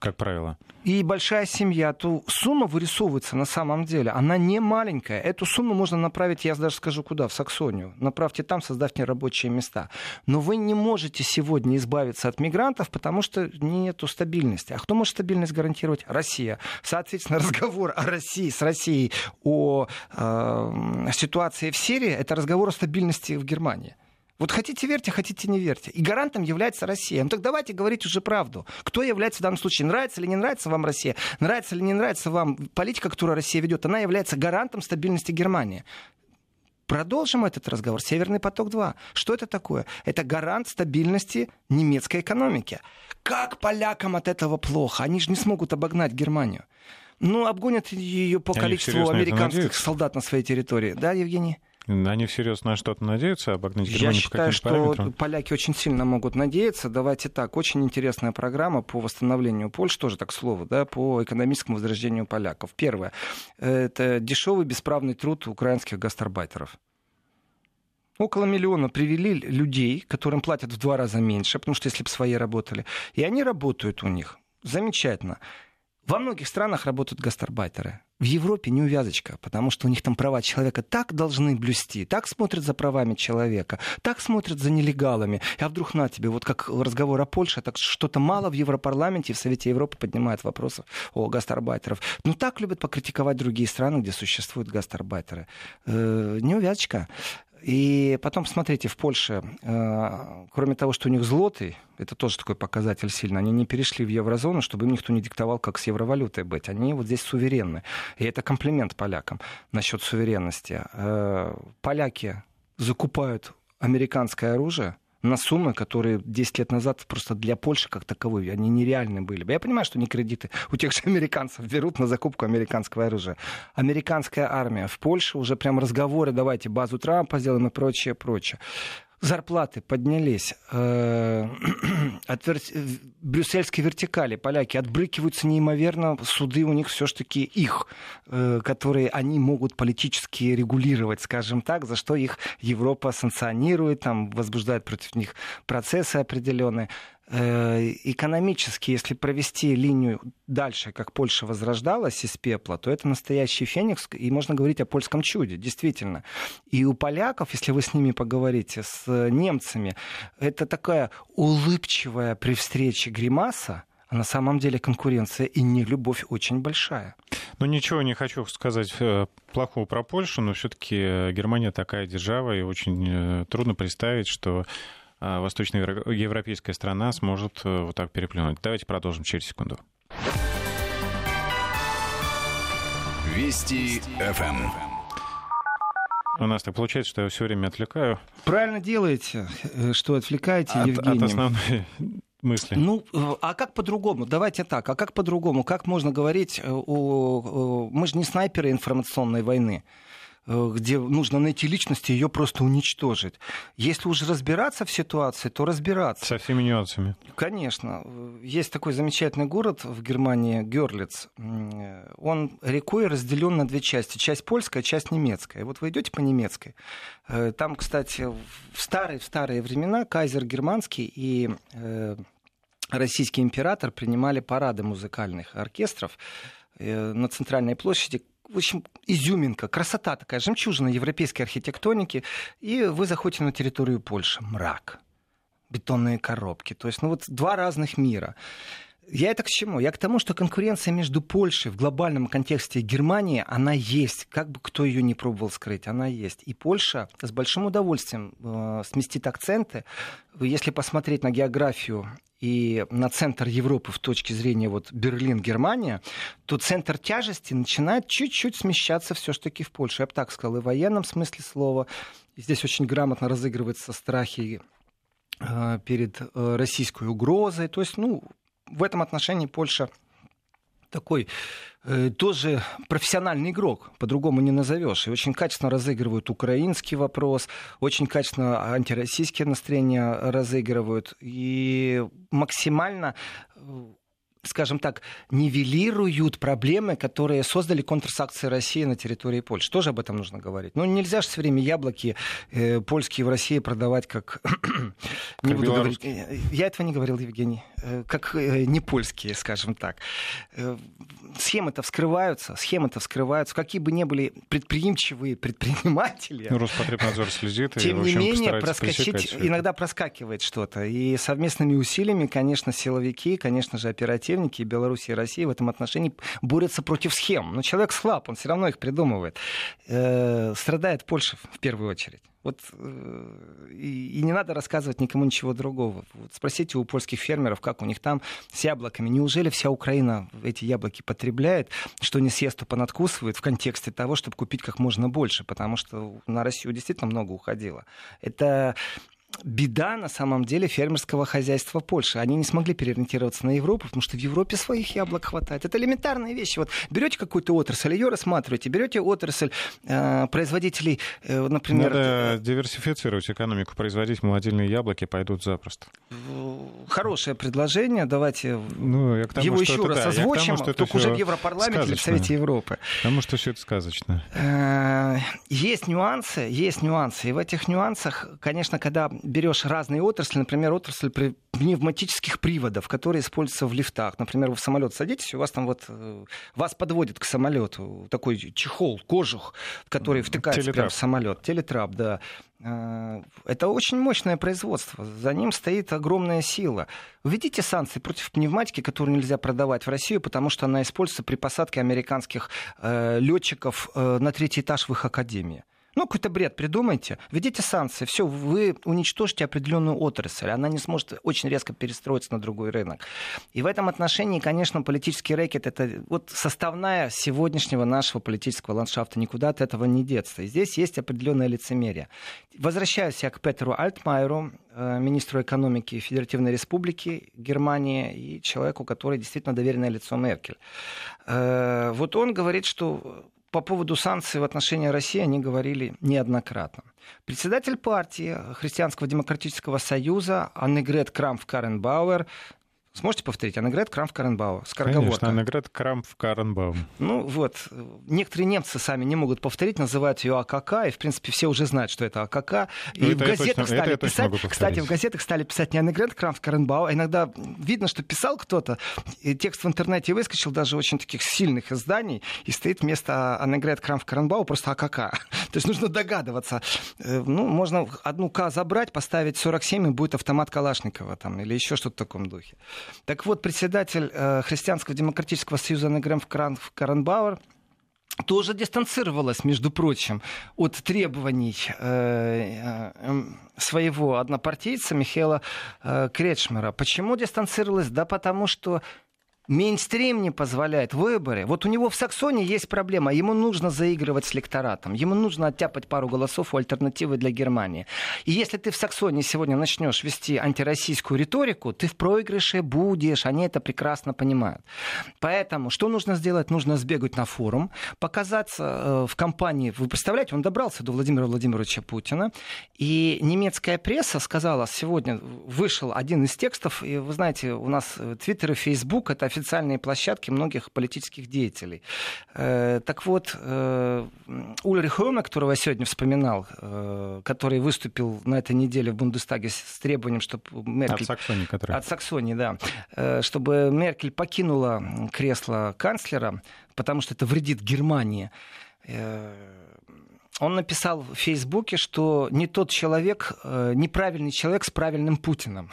как правило. И большая семья, то сумма вырисовывается на самом деле. Она не маленькая. Эту сумму можно направить, я даже скажу, куда? В Саксонию. Направьте там, создав рабочие места. Но вы не можете сегодня избавиться от мигрантов, потому что нету стабильности. А кто может стабильность гарантировать? Россия. Соответственно, <laughs> разговор о России с Россией, о э, ситуации в Сирии, это разговор о стабильности в Германии. Вот хотите верьте, хотите не верьте. И гарантом является Россия. Ну так давайте говорить уже правду. Кто является в данном случае? Нравится или не нравится вам Россия? Нравится или не нравится вам политика, которую Россия ведет? Она является гарантом стабильности Германии. Продолжим этот разговор. Северный поток-2. Что это такое? Это гарант стабильности немецкой экономики. Как полякам от этого плохо? Они же не смогут обогнать Германию. Ну, обгонят ее по Они количеству американских солдат на своей территории. Да, Евгений? Они всерьез на что-то надеются, обогнать Германию Я считаю, что параметрам? поляки очень сильно могут надеяться. Давайте так, очень интересная программа по восстановлению Польши, тоже так слово, да, по экономическому возрождению поляков. Первое, это дешевый бесправный труд украинских гастарбайтеров. Около миллиона привели людей, которым платят в два раза меньше, потому что если бы свои работали. И они работают у них. Замечательно. Во многих странах работают гастарбайтеры. В Европе не увязочка, потому что у них там права человека так должны блюсти, так смотрят за правами человека, так смотрят за нелегалами. А вдруг на тебе, вот как разговор о Польше, так что-то мало в Европарламенте и в Совете Европы поднимают вопросы о гастарбайтеров. Ну так любят покритиковать другие страны, где существуют гастарбайтеры. Э, не увязочка. И потом, смотрите, в Польше, э, кроме того, что у них злотый, это тоже такой показатель сильно, они не перешли в еврозону, чтобы им никто не диктовал, как с евровалютой быть. Они вот здесь суверенны. И это комплимент полякам насчет суверенности. Э, поляки закупают американское оружие, на суммы, которые 10 лет назад просто для Польши как таковой, они нереальны были. Я понимаю, что не кредиты у тех же американцев берут на закупку американского оружия. Американская армия в Польше уже прям разговоры, давайте базу Трампа сделаем и прочее, прочее зарплаты поднялись, э, <clears throat> от брюссельской вертикали поляки отбрыкиваются неимоверно, суды у них все-таки их, э, которые они могут политически регулировать, скажем так, за что их Европа санкционирует, там, возбуждает против них процессы определенные. Э, экономически, если провести линию дальше, как Польша возрождалась из пепла, то это настоящий феникс, и можно говорить о польском чуде, действительно. И у поляков, если вы с ними поговорите, с немцами, это такая улыбчивая при встрече гримаса, а на самом деле конкуренция и не любовь очень большая. Ну, ничего не хочу сказать э, плохого про Польшу, но все-таки Германия такая держава, и очень э, трудно представить, что восточноевропейская страна сможет э, вот так переплюнуть. Давайте продолжим через секунду. Вести ФМ. У нас так получается, что я все время отвлекаю. Правильно делаете, э, что отвлекаете, от, Евгений. От основной <laughs> мысли. Ну, э, а как по-другому? Давайте так. А как по-другому? Как можно говорить о... Мы же не снайперы информационной войны. Э, где нужно найти личность и ее просто уничтожить. Если уже разбираться в ситуации, то разбираться. Со всеми нюансами. Конечно. Есть такой замечательный город в Германии, Герлиц. Он рекой разделен на две части. Часть польская, часть немецкая. Вот вы идете по немецкой. Э, там, кстати, в старые, в старые времена кайзер германский и э, российский император принимали парады музыкальных оркестров на центральной площади, в общем, изюминка, красота такая, жемчужина европейской архитектоники, и вы заходите на территорию Польши. Мрак, бетонные коробки. То есть, ну вот два разных мира. Я это к чему? Я к тому, что конкуренция между Польшей в глобальном контексте и Германией, она есть. Как бы кто ее не пробовал скрыть, она есть. И Польша с большим удовольствием э, сместит акценты. Если посмотреть на географию и на центр Европы в точке зрения вот Берлин, Германия, то центр тяжести начинает чуть-чуть смещаться все-таки в Польшу. Я бы так сказал, и в военном смысле слова. И здесь очень грамотно разыгрываются страхи э, перед э, российской угрозой. То есть, ну, в этом отношении Польша такой тоже профессиональный игрок, по-другому не назовешь. И очень качественно разыгрывают украинский вопрос, очень качественно антироссийские настроения разыгрывают. И максимально э, скажем так, нивелируют проблемы, которые создали контрсакции России на территории Польши. Тоже об этом нужно говорить. Ну, нельзя же все время яблоки э, польские в России продавать как... <clears throat> не буду говорить. Э, я этого не говорил, Евгений. Э, как э, не польские, скажем так. Э, схемы-то вскрываются, схемы-то вскрываются. Какие бы ни были предприимчивые предприниматели... Ну, Роспотребнадзор следит и, Тем не менее, проскочить, иногда проскакивает что-то. И совместными усилиями, конечно, силовики, конечно же, оперативники Беларуси и России в этом отношении борются против схем. Но человек слаб, он все равно их придумывает. Страдает Польша в первую очередь. Вот, э, и, и не надо рассказывать никому ничего другого. Вот спросите у польских фермеров, как у них там с яблоками. Неужели вся Украина эти яблоки потребляет, что не съест, то понадкусывает в контексте того, чтобы купить как можно больше, потому что на Россию действительно много уходило. Это беда на самом деле фермерского хозяйства Польши. Они не смогли переориентироваться на Европу, потому что в Европе своих яблок хватает. Это элементарные вещи. Вот берете какую-то отрасль, ее рассматриваете, берете отрасль э, производителей, э, например... Надо э, диверсифицировать экономику, производить молодильные яблоки пойдут запросто. Хорошее предложение, давайте ну, тому, его еще раз да, озвучим, тому, только уже в Европарламенте сказочно. или в Совете Европы. Потому что все это сказочно. Э, есть нюансы, есть нюансы. И в этих нюансах, конечно, когда берешь разные отрасли, например, отрасль пневматических приводов, которые используются в лифтах. Например, вы в самолет садитесь, у вас там вот э, вас подводит к самолету такой чехол, кожух, который втыкается Телетрап. прямо в самолет. Телетрап, да. Э, это очень мощное производство. За ним стоит огромная сила. Введите санкции против пневматики, которую нельзя продавать в Россию, потому что она используется при посадке американских э, летчиков э, на третий этаж в их академии. Ну, какой-то бред придумайте, введите санкции, все, вы уничтожите определенную отрасль, она не сможет очень резко перестроиться на другой рынок. И в этом отношении, конечно, политический рэкет это вот составная сегодняшнего нашего политического ландшафта, никуда от этого не деться. И здесь есть определенное лицемерие. Возвращаюсь я к Петру Альтмайеру, э, министру экономики Федеративной Республики Германии и человеку, который действительно доверенное лицо Меркель. Э, вот он говорит, что по поводу санкций в отношении России они говорили неоднократно. Председатель партии Христианского демократического союза Аннегрет Крамф Каренбауэр Сможете повторить? Аннегрет Крамф Каренбау. Скороговорка. Конечно, Аннегрет Крамф Каренбау. Ну вот, некоторые немцы сами не могут повторить, называют ее АКК, и в принципе все уже знают, что это АКК. И ну, в газетах точно, стали писать, кстати, в газетах стали писать не Аннегрет Крамф Каренбау, а иногда видно, что писал кто-то, и текст в интернете выскочил даже очень таких сильных изданий, и стоит вместо Аннегрет Крамф Каренбау просто АКК. <laughs> То есть нужно догадываться. Э, ну, можно одну К забрать, поставить 47, и будет автомат Калашникова там, или еще что-то в таком духе. Так вот, председатель э, Христианского демократического союза Негрем Каренбауэр тоже дистанцировалась, между прочим, от требований э, э, своего однопартийца Михаила Кречмера. Почему дистанцировалась? Да потому что Мейнстрим не позволяет выборы. Вот у него в Саксонии есть проблема. Ему нужно заигрывать с лекторатом. Ему нужно оттяпать пару голосов у альтернативы для Германии. И если ты в Саксонии сегодня начнешь вести антироссийскую риторику, ты в проигрыше будешь. Они это прекрасно понимают. Поэтому что нужно сделать? Нужно сбегать на форум, показаться э, в компании. Вы представляете, он добрался до Владимира Владимировича Путина. И немецкая пресса сказала, сегодня вышел один из текстов. И вы знаете, у нас Твиттер и Фейсбук — это официальные площадки многих политических деятелей. Э, так вот, э, Ульрих Хоме, которого я сегодня вспоминал, э, который выступил на этой неделе в Бундестаге с требованием, чтобы Меркель... От Саксонии, который... От Саксонии, да. Чтобы Меркель покинула кресло канцлера, потому что это вредит Германии он написал в Фейсбуке, что не тот человек, неправильный человек с правильным Путиным.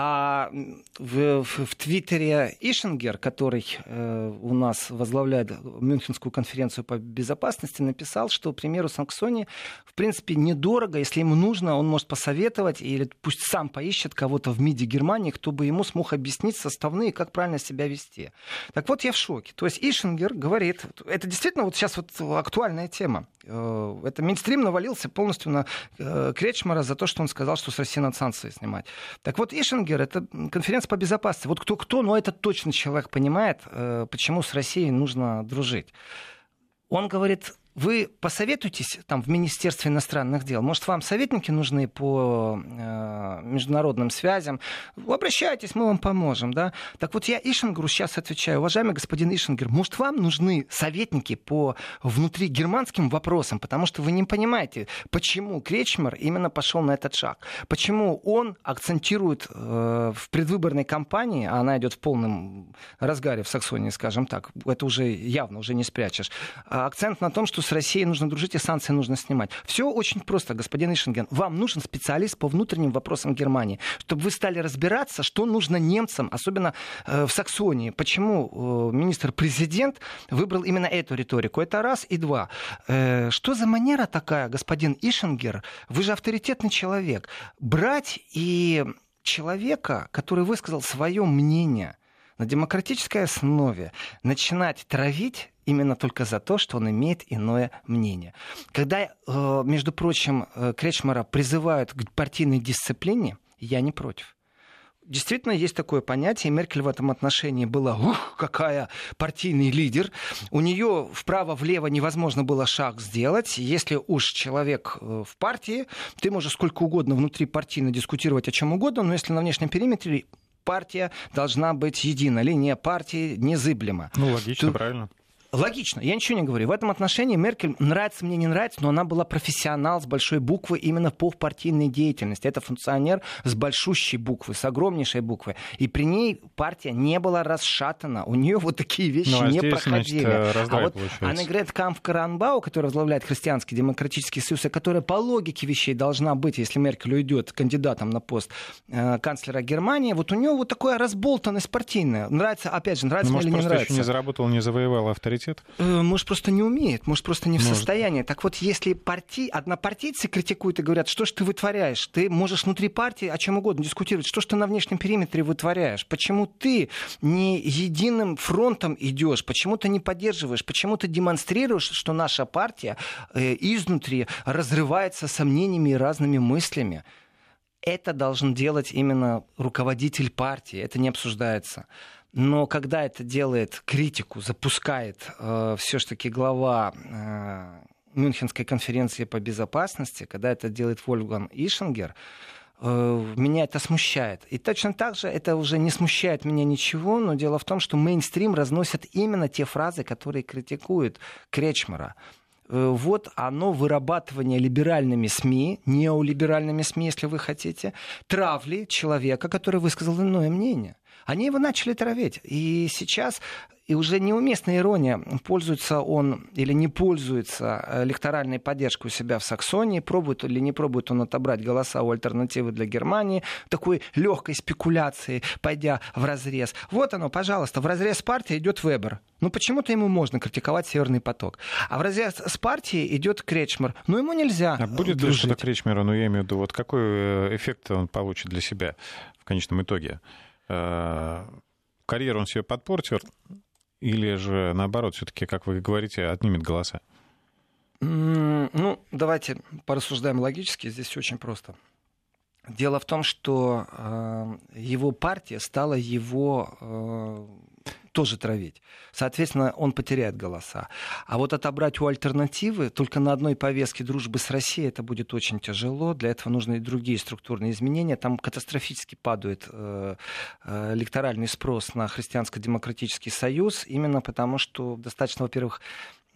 А в, в, в Твиттере Ишингер, который э, у нас возглавляет Мюнхенскую конференцию по безопасности, написал, что, к примеру, Санксони, в принципе, недорого, если ему нужно, он может посоветовать или пусть сам поищет кого-то в МИДе Германии, кто бы ему смог объяснить составные, как правильно себя вести. Так вот, я в шоке. То есть Ишингер говорит, это действительно вот сейчас вот актуальная тема. Э, это Минстрим навалился полностью на э, Кречмара за то, что он сказал, что с России надо санкции снимать. Так вот, Ишингер, это конференция по безопасности. Вот кто-кто, но этот точно человек понимает, э, почему с Россией нужно дружить. Он говорит, вы посоветуйтесь там в Министерстве иностранных дел. Может, вам советники нужны по э, международным связям? Обращайтесь, мы вам поможем. Да? Так вот, я Ишингеру сейчас отвечаю. Уважаемый господин Ишингер, может, вам нужны советники по внутригерманским вопросам? Потому что вы не понимаете, почему Кречмер именно пошел на этот шаг. Почему он акцентирует э, в предвыборной кампании, а она идет в полном разгаре в Саксонии, скажем так, это уже явно, уже не спрячешь, акцент на том, что с Россией нужно дружить и санкции нужно снимать. Все очень просто, господин Ишенген. Вам нужен специалист по внутренним вопросам Германии, чтобы вы стали разбираться, что нужно немцам, особенно э, в Саксонии. Почему э, министр-президент выбрал именно эту риторику? Это раз. И два. Э, что за манера такая, господин Ишенгер? Вы же авторитетный человек. Брать и человека, который высказал свое мнение на демократической основе, начинать травить именно только за то, что он имеет иное мнение. Когда, э, между прочим, э, Кречмара призывают к партийной дисциплине, я не против. Действительно, есть такое понятие. Меркель в этом отношении была, ух, какая партийный лидер. У нее вправо-влево невозможно было шаг сделать. Если уж человек э, в партии, ты можешь сколько угодно внутри партийно дискутировать о чем угодно, но если на внешнем периметре партия должна быть едина, линия партии незыблема. Ну, логично, Тут... правильно. Логично, я ничего не говорю. В этом отношении Меркель нравится мне, не нравится, но она была профессионал с большой буквы именно по партийной деятельности. Это функционер с большущей буквы, с огромнейшей буквы. И при ней партия не была расшатана. У нее вот такие вещи ну, а не здесь, проходили. Значит, а вот Аннегрет Камф Каранбау, которая возглавляет Христианский демократический союз, и которая по логике вещей должна быть, если Меркель уйдет кандидатом на пост э, канцлера Германии, вот у нее вот такая разболтанность партийная. Нравится, опять же, нравится ну, мне или не нравится. еще не заработал, не завоевал авторитет авторитет? Э, может, просто не умеет, может, просто не в может. состоянии. Так вот, если партий, однопартийцы критикуют и говорят, что ж ты вытворяешь, ты можешь внутри партии о чем угодно дискутировать, что ж ты на внешнем периметре вытворяешь, почему ты не единым фронтом идешь, почему ты не поддерживаешь, почему ты демонстрируешь, что наша партия э, изнутри разрывается сомнениями и разными мыслями. Это должен делать именно руководитель партии, это не обсуждается. Но когда это делает критику, запускает э, все-таки глава э, Мюнхенской конференции по безопасности, когда это делает Вольфган Ишингер, э, меня это смущает. И точно так же это уже не смущает меня ничего, но дело в том, что мейнстрим разносит именно те фразы, которые критикуют Кречмара. Э, вот оно вырабатывание либеральными СМИ, неолиберальными СМИ, если вы хотите, травли человека, который высказал иное мнение. Они его начали травить. И сейчас и уже неуместная ирония, пользуется он или не пользуется электоральной поддержкой у себя в Саксонии, пробует или не пробует он отобрать голоса у альтернативы для Германии, такой легкой спекуляции, пойдя в разрез. Вот оно, пожалуйста, в разрез партии идет Вебер. Ну почему-то ему можно критиковать Северный поток. А в разрез с партией идет Кречмер. Ну ему нельзя. А будет ли что-то Кречмера, ну я имею в виду, вот какой э, эффект он получит для себя в конечном итоге? Э, карьеру он себе подпортил, или же, наоборот, все-таки, как вы говорите, отнимет голоса? Ну, давайте порассуждаем логически. Здесь все очень просто. Дело в том, что э, его партия стала его э, тоже травить. Соответственно, он потеряет голоса. А вот отобрать у альтернативы только на одной повестке дружбы с Россией это будет очень тяжело. Для этого нужны и другие структурные изменения. Там катастрофически падает э, э, электоральный спрос на христианско-демократический союз, именно потому что достаточно, во-первых,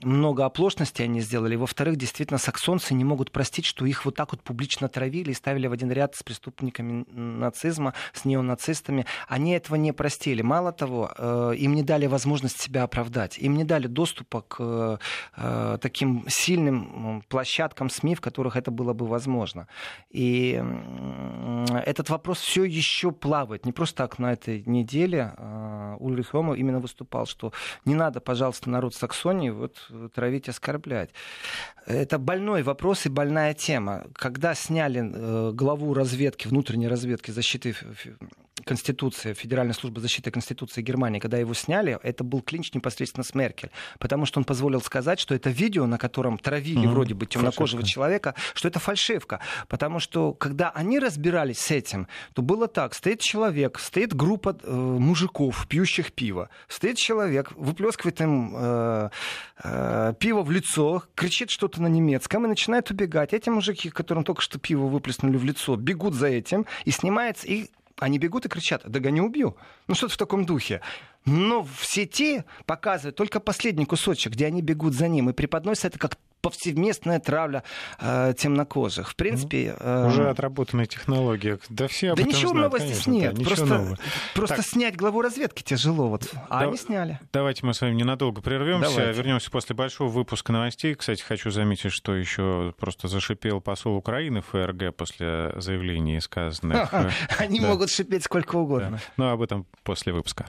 много оплошности они сделали. Во-вторых, действительно, саксонцы не могут простить, что их вот так вот публично травили и ставили в один ряд с преступниками нацизма, с неонацистами. Они этого не простили. Мало того, э, им не дали возможность себя оправдать. Им не дали доступа к э, таким сильным площадкам СМИ, в которых это было бы возможно. И этот вопрос все еще плавает. Не просто так на этой неделе э, Ульрих Рома именно выступал, что не надо, пожалуйста, народ Саксонии вот травить, оскорблять. Это больной вопрос и больная тема. Когда сняли э, главу разведки, внутренней разведки защиты Конституции, Федеральная служба защиты Конституции Германии, когда его сняли, это был клинч непосредственно с Меркель. Потому что он позволил сказать, что это видео, на котором травили mm-hmm. вроде бы темнокожего фальшивка. человека, что это фальшивка. Потому что когда они разбирались с этим, то было так. Стоит человек, стоит группа э, мужиков, пьющих пиво. Стоит человек, выплескивает им э, э, пиво в лицо, кричит что-то на немецком и начинает убегать. Эти мужики, которым только что пиво выплеснули в лицо, бегут за этим и снимается, и они бегут и кричат, догоню, убью. Ну, что-то в таком духе. Но в сети показывают только последний кусочек, где они бегут за ним и преподносят это как повсеместная травля э, темнокожих. В принципе... Э... Уже отработанная технология. Да все об да этом ничего знают, нового конечно, здесь нет. Да, просто нового. просто так. снять главу разведки тяжело. Вот. А да, они сняли. Давайте мы с вами ненадолго прервемся. Вернемся после большого выпуска новостей. Кстати, хочу заметить, что еще просто зашипел посол Украины ФРГ после заявлений сказанных. Они могут шипеть сколько угодно. Но об этом после выпуска.